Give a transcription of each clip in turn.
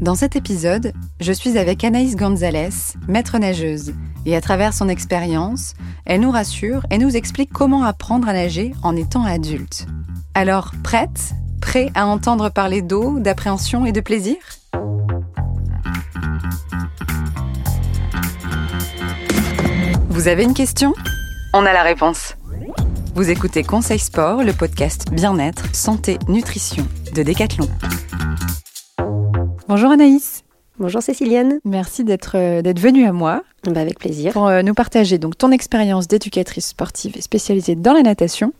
Dans cet épisode, je suis avec Anaïs Gonzalez, maître nageuse, et à travers son expérience, elle nous rassure et nous explique comment apprendre à nager en étant adulte. Alors, prête? Prêt à entendre parler d'eau, d'appréhension et de plaisir? Vous avez une question? On a la réponse. Vous écoutez Conseil Sport, le podcast Bien-être, Santé, Nutrition de Decathlon. Bonjour Anaïs. Bonjour Cécilienne. Merci d'être euh, d'être venue à moi. Bah avec plaisir. Pour euh, nous partager donc ton expérience d'éducatrice sportive et spécialisée dans la natation.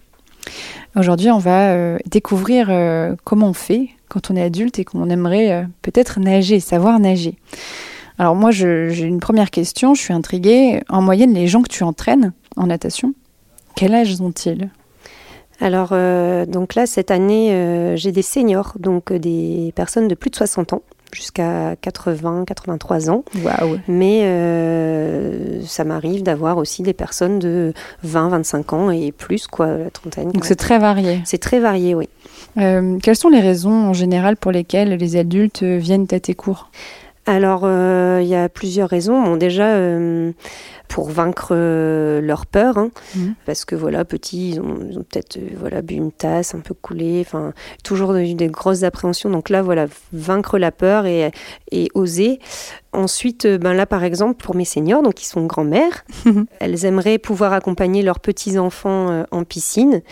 Aujourd'hui, on va euh, découvrir comment on fait quand on est adulte et qu'on aimerait peut-être nager, savoir nager. Alors moi, j'ai une première question, je suis intriguée. En moyenne, les gens que tu entraînes en natation, quel âge ont-ils? Alors, donc là, cette année, j'ai des seniors, donc des personnes de plus de 60 ans jusqu'à 80, 83 ans. Mais euh, ça m'arrive d'avoir aussi des personnes de 20, 25 ans et plus, quoi, la trentaine. Donc c'est très varié. C'est très varié, oui. Euh, quelles sont les raisons en général pour lesquelles les adultes viennent à tes cours? Alors, euh, il y a plusieurs raisons. Bon, déjà, pour vaincre euh, leur peur, hein. mhm. parce que voilà, petits, ils ont, peut-être euh, voilà bu une tasse, un peu coulé, enfin toujours des, des grosses appréhensions. Donc là, voilà, vaincre la peur et, et oser. Ensuite, euh, ben là, par exemple, pour mes seniors, donc ils sont grand-mères, elles aimeraient pouvoir accompagner leurs petits enfants en piscine.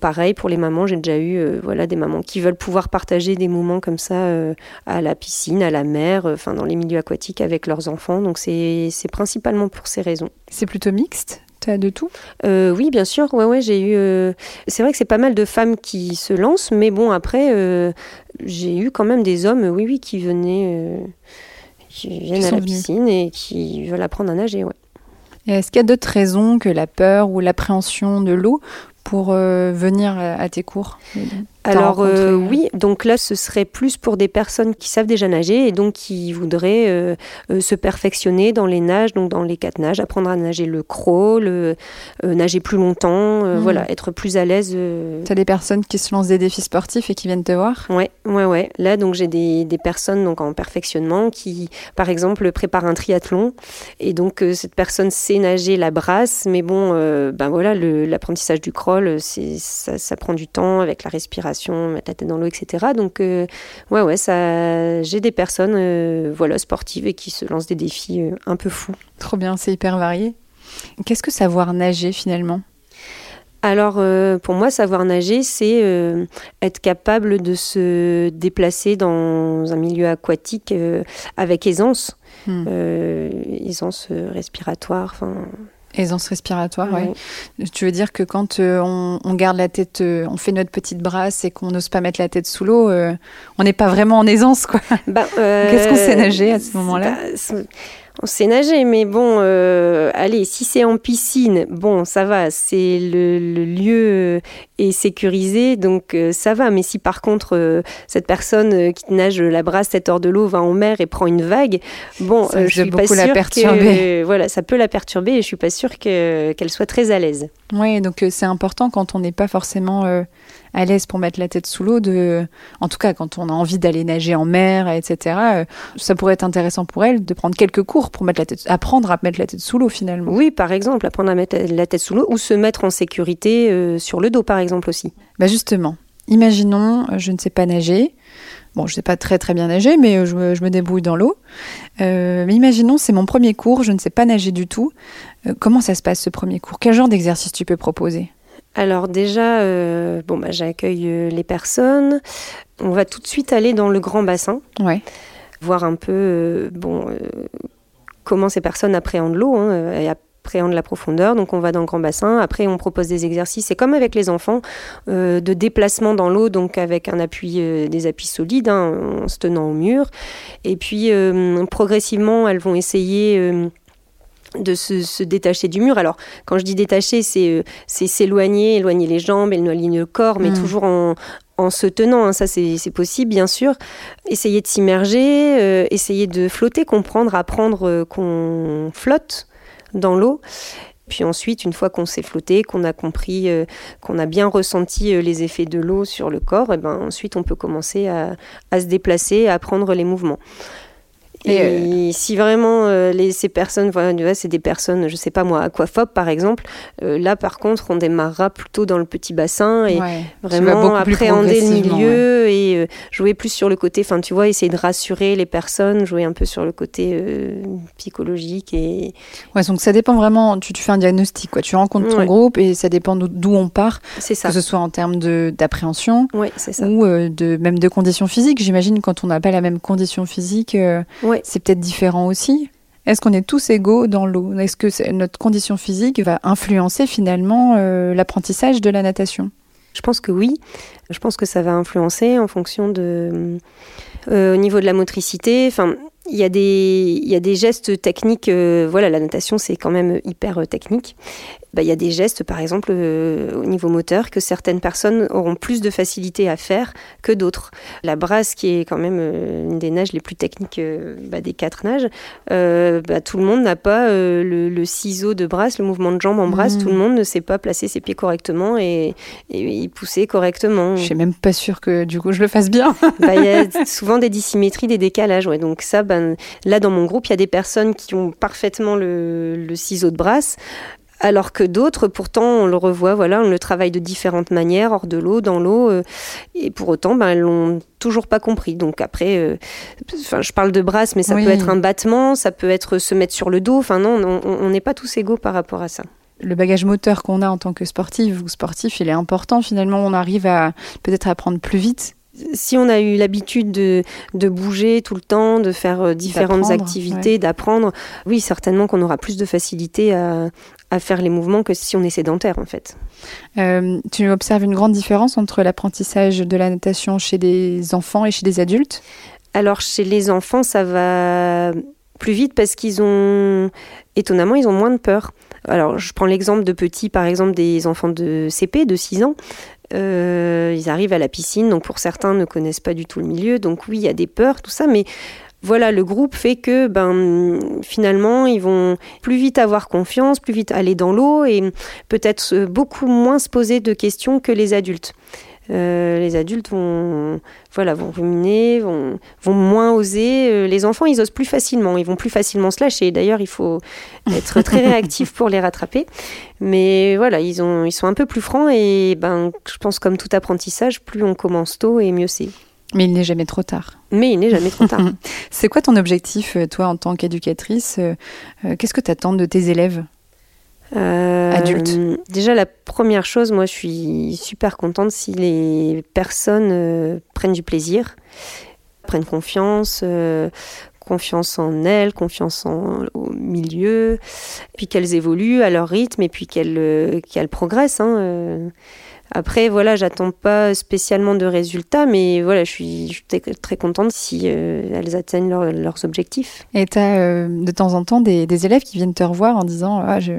Pareil pour les mamans, j'ai déjà eu euh, voilà des mamans qui veulent pouvoir partager des moments comme ça euh, à la piscine, à la mer, euh, enfin dans les milieux aquatiques avec leurs enfants. Donc c'est principalement pour ces raisons. C'est plutôt mixte? Tu as de tout? Oui, bien sûr. Ouais, ouais, j'ai eu. C'est vrai que c'est pas mal de femmes qui se lancent, mais bon, après, j'ai eu quand même des hommes, oui, oui, qui venaient, qui viennent à la piscine et qui veulent apprendre à nager, ouais. Est-ce qu'il y a d'autres raisons que la peur ou l'appréhension de l'eau pour euh, venir à tes cours alors euh, oui, donc là ce serait plus pour des personnes qui savent déjà nager et donc qui voudraient euh, euh, se perfectionner dans les nages, donc dans les quatre nages, apprendre à nager le crawl, nager plus longtemps, hmm. voilà, être plus à l'aise. Tu as des personnes qui se lancent des défis sportifs et qui viennent te voir? Ouais, ouais, ouais. Là donc j'ai des, des, personnes donc en perfectionnement qui par exemple préparent un triathlon et donc cette personne sait nager la brasse, mais bon, ben voilà, l'apprentissage du crawl, ça, ça prend du temps avec la respiration mettre la tête dans l'eau, etc. Donc, euh, ouais, ouais, ça, j'ai des personnes, euh, voilà, sportives et qui se lancent des défis euh, un peu fous. Trop bien, c'est hyper varié. Qu'est-ce que savoir nager finalement? Alors, pour moi, savoir nager, c'est être capable de se déplacer dans un milieu aquatique avec aisance, hmm. aisance respiratoire. Enfin, Aisance respiratoire, oui. Tu veux dire que quand euh, on, garde la tête, euh, on fait notre petite brasse et qu'on n'ose pas mettre la tête sous l'eau, euh, on n'est pas vraiment en aisance, quoi. Bah, Qu'est-ce qu'on sait nager à ce moment-là on sait nager, mais bon, euh, allez, si c'est en piscine, bon, ça va, c'est le, lieu est sécurisé, donc euh, ça va. Mais si par contre euh, cette personne qui nage la brasse tête hors de l'eau va en mer et prend une vague, bon, je suis pas sûre la perturber. voilà, ça peut la perturber et je suis pas sûre qu'elle soit très à l'aise. Oui, donc c'est important quand on n'est pas forcément à l'aise pour mettre la tête sous l'eau, de, en tout cas quand on a envie d'aller nager en mer, etc. Euh, ça pourrait être intéressant pour elle de prendre quelques cours pour mettre la tête, apprendre à mettre la tête sous l'eau finalement. Oui, par exemple, apprendre à mettre la tête sous l'eau ou se mettre en sécurité euh, sur le dos, par exemple aussi. Bah justement, imaginons, euh, je ne sais pas nager. Bon, je ne sais pas très très bien nager, mais je, me débrouille dans l'eau. mais imaginons, c'est mon premier cours, je ne sais pas nager du tout. comment ça se passe ce premier cours? Quel genre d'exercice tu peux proposer? Alors déjà, euh, bon, bah, j'accueille euh, les personnes. On va tout de suite aller dans le grand bassin. Voir un peu euh, bon, comment ces personnes appréhendent l'eau hein, et appréhendent la profondeur. Donc on va dans le grand bassin. Après, on propose des exercices. C'est comme avec les enfants, de déplacement dans l'eau, donc avec un appui, des appuis solides, hein, en se tenant au mur. Et puis, progressivement, elles vont essayer de se, détacher du mur. Alors, quand je dis détacher, c'est euh, s'éloigner, éloigner les jambes, éloigner le corps, mais mm. toujours en, se tenant. Hein. ça, c'est possible, bien sûr. Essayer de s'immerger, euh, essayer de flotter, comprendre, apprendre euh, qu'on flotte dans l'eau. Puis ensuite, une fois qu'on s'est flotté, qu'on a compris, euh, qu'on a bien ressenti euh, les effets de l'eau sur le corps, et eh ben ensuite on peut commencer à, à se déplacer, à prendre les mouvements. Et, euh, si vraiment euh, les, ces personnes, voilà, c'est des personnes, je sais pas moi, aquaphobes par exemple, euh, là par contre on démarrera plutôt dans le petit bassin et vraiment appréhender le milieu et jouer plus sur le côté, enfin tu vois, essayer de rassurer les personnes, jouer un peu sur le côté psychologique et. Ouais, donc ça dépend vraiment. Tu, tu fais un diagnostic, quoi. Tu rencontres ton groupe et ça dépend d'où on part. C'est ça. Que ce soit en termes d'appréhension ou de même de conditions physiques. J'imagine quand on n'a pas la même condition physique c'est peut-être différent aussi. Est-ce qu'on est tous égaux dans l'eau? Est-ce que notre condition physique va influencer finalement euh, l'apprentissage de la natation? Je pense que oui. Je pense que ça va influencer en fonction de... Euh, au niveau de la motricité, enfin, il y, a des, il y a des gestes techniques. Euh, voilà, la natation, c'est quand même hyper technique. Bah, il y a des gestes, par exemple, euh, au niveau moteur, que certaines personnes auront plus de facilité à faire que d'autres. La brasse, qui est quand même euh, une des nages les plus techniques euh, bah, des quatre nages, bah, tout le monde n'a pas le, ciseau de brasse, le mouvement de jambe en brasse, mmh. tout le monde ne sait pas placer ses pieds correctement et, y pousser correctement. Je suis même pas sûre que du coup je le fasse bien. Il y a souvent des dissymétries, des décalages. Ouais. Donc ça, ben, là dans mon groupe, il y a des personnes qui ont parfaitement le, le ciseau de brasse alors que d'autres, pourtant, on le revoit, voilà, on le travaille de différentes manières, hors de l'eau, dans l'eau, euh, et pour autant, ben, elles l'ont toujours pas compris. Donc après, euh, enfin, je parle de brasse, mais ça peut être un battement, ça peut être se mettre sur le dos. Enfin non, on n'est pas tous égaux par rapport à ça le bagage moteur qu'on a en tant que sportif ou sportif, il est important. Finalement, on arrive à peut-être apprendre plus vite si on a eu l'habitude de, bouger tout le temps, de faire euh, différentes activités, d'apprendre, oui, certainement qu'on aura plus de facilité à, faire les mouvements que si on est sédentaire, en fait. Euh, tu observes une grande différence entre l'apprentissage de la natation chez des enfants et chez des adultes? Alors, chez les enfants, ça va plus vite parce qu'ils ont, étonnamment, ils ont moins de peur. Alors, je prends l'exemple de petits, par exemple, des enfants de CP, de 6 ans. Euh, ils arrivent à la piscine, donc pour certains ne connaissent pas du tout le milieu, donc oui, il y a des peurs, tout ça, mais voilà, le groupe fait que ben finalement ils vont plus vite avoir confiance, plus vite aller dans l'eau et peut-être beaucoup moins se poser de questions que les adultes. Euh, les adultes vont, voilà, vont ruminer, vont, vont moins oser. Euh, les enfants, ils osent plus facilement, ils vont plus facilement se lâcher. D'ailleurs, il faut être très réactif pour les rattraper. Mais voilà, ils, ils sont un peu plus francs et ben, je pense comme tout apprentissage, plus on commence tôt et mieux c'est. Mais il n'est jamais trop tard. Mais il n'est jamais trop tard. c'est quoi ton objectif, euh, toi, en tant qu'éducatrice Qu'est-ce que tu attends de tes élèves euh, adulte Déjà, la première chose, moi, je suis super contente si les personnes euh, prennent du plaisir, prennent confiance, euh, confiance en elles, confiance en, au milieu, puis qu'elles évoluent à leur rythme et puis qu'elles qu'elles progressent. Hein, après, voilà, j'attends pas spécialement de résultats, mais voilà, je suis, très, contente si euh, elles atteignent leurs objectifs. Et tu as euh, de temps en temps des, élèves qui viennent te revoir en disant ah, je,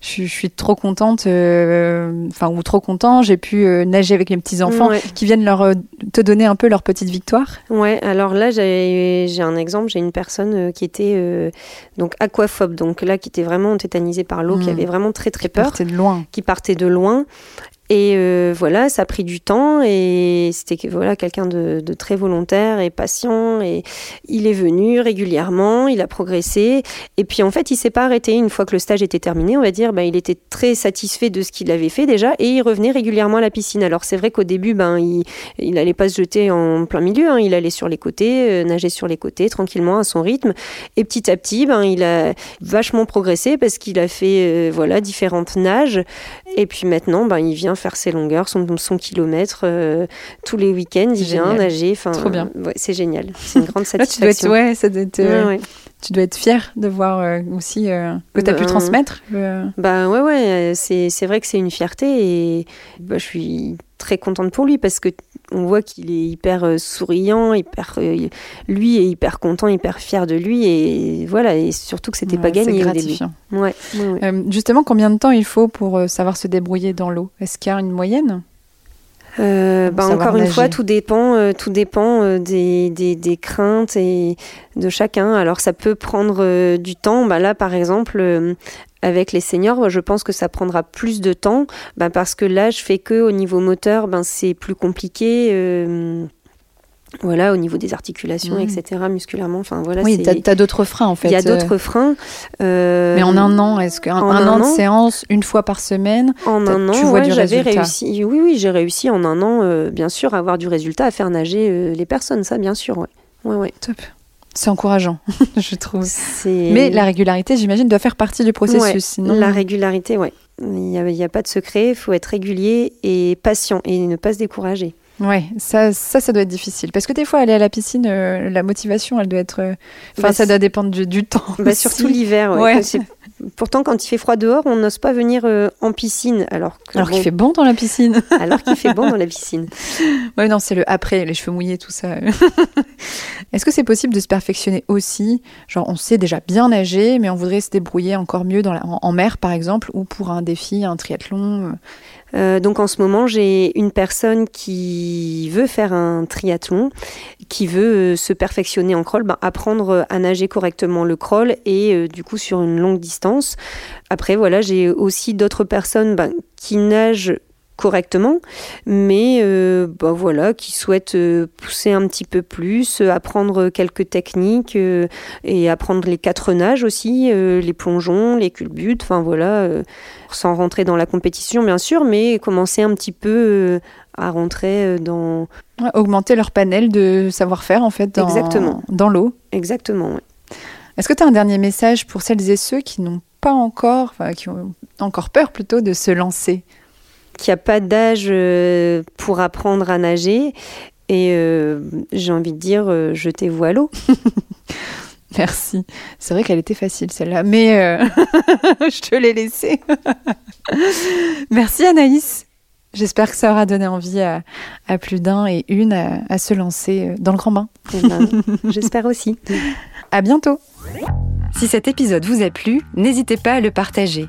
je, suis trop contente, euh, enfin, ou trop content, j'ai pu nager avec les petits-enfants, qui viennent leur, te donner un peu leur petite victoire Ouais, alors là, j'ai un exemple, j'ai une personne qui était donc aquaphobe, donc là, qui était vraiment tétanisée par l'eau, qui hmm. avait vraiment très très peur. Qui partait de loin. Qui partait de loin. Et euh, voilà, ça a pris du temps et c'était voilà quelqu'un de, très volontaire et patient et il est venu régulièrement, il a progressé et puis en fait il s'est pas arrêté une fois que le stage était terminé, on va dire, ben, il était très satisfait de ce qu'il avait fait déjà et il revenait régulièrement à la piscine. Alors c'est vrai qu'au début ben il il allait pas se jeter en plein milieu, hein. il allait sur les côtés, euh, nager sur les côtés tranquillement à son rythme et petit à petit ben il a vachement progressé parce qu'il a fait euh, voilà différentes nages et puis maintenant ben il vient faire ses longueurs, son, son kilomètre. Euh, tous les week-ends, il vient nager. Enfin, Trop bien. c'est génial. C'est une grande satisfaction. tu, dois être, ouais, ça euh, tu dois être fier de voir euh, aussi que tu as pu ben, transmettre. Bah ouais, ouais. C'est vrai que c'est une fierté et bah, je suis très contente pour lui parce que on voit qu'il est hyper souriant, hyper lui est hyper content, hyper fier de lui et voilà et surtout que c'était pas gagné gratifiant. Ouais, justement, combien de temps il faut pour savoir se débrouiller dans l'eau? Est-ce qu'il y a une moyenne? Euh, bah, Encore une fois, tout dépend, euh, tout dépend euh, des, des, des, craintes et de chacun. Alors ça peut prendre du temps. Bah, là, par exemple, avec les seniors, je pense que ça prendra plus de temps bah, parce que là, je fais que au niveau moteur, ben, c'est plus compliqué. Voilà, au niveau des articulations, mmh. etc., musculairement. Enfin, voilà, oui, tu as, d'autres freins en fait. Il y a d'autres freins. Euh, Mais en un an, est-ce qu'un un, an, de séance, une fois par semaine, en un an, tu vois du résultat réussi. Oui, oui, j'ai réussi en un an, euh, bien sûr, à avoir du résultat, à faire nager euh, les personnes, ça, bien sûr. Ouais. Ouais, ouais. Top. C'est encourageant, je trouve. Mais la régularité, j'imagine, doit faire partie du processus. sinon... La régularité, oui. Il n'y a, a, pas de secret, il faut être régulier et patient et ne pas se décourager. Ouais, ça, ça, ça doit être difficile. Parce que des fois, aller à la piscine, euh, la motivation, elle doit être. Euh, enfin, bah, ça doit dépendre du, temps. Bah, surtout l'hiver. Ouais. Pourtant, quand il fait froid dehors, on n'ose pas venir euh, en piscine. Alors, alors qu'il fait bon dans la piscine. alors qu'il fait bon dans la piscine. Ouais, non, c'est le après, les cheveux mouillés, tout ça. Est-ce que c'est possible de se perfectionner aussi? Genre, on sait déjà bien nager, mais on voudrait se débrouiller encore mieux dans en, mer, par exemple, ou pour un défi, un triathlon euh, donc en ce moment, j'ai une personne qui veut faire un triathlon, qui veut euh, se perfectionner en crawl, ben, apprendre à nager correctement le crawl et euh, du coup sur une longue distance. Après, voilà, j'ai aussi d'autres personnes ben, qui nagent correctement, mais euh, bah voilà, qui souhaitent euh, pousser un petit peu plus, euh, apprendre quelques techniques et apprendre les quatre nages aussi, les plongeons, les culbutes, enfin voilà, sans rentrer dans la compétition bien sûr, mais commencer un petit peu à rentrer dans... augmenter leur panel de savoir-faire en fait dans, Exactement. dans l'eau. Exactement, Est-ce que tu as un dernier message pour celles et ceux qui n'ont pas encore, enfin, qui ont encore peur plutôt de se lancer? Qu'il n'y a pas d'âge euh, pour apprendre à nager. Et euh, j'ai envie de dire, euh, jetez-vous à l'eau. Merci. C'est vrai qu'elle était facile celle-là, mais je te l'ai laissée. Merci Anaïs. J'espère que ça aura donné envie à, plus d'un et une à, se lancer dans le grand bain. Eh ben, j'espère aussi. À bientôt. Si cet épisode vous a plu, n'hésitez pas à le partager.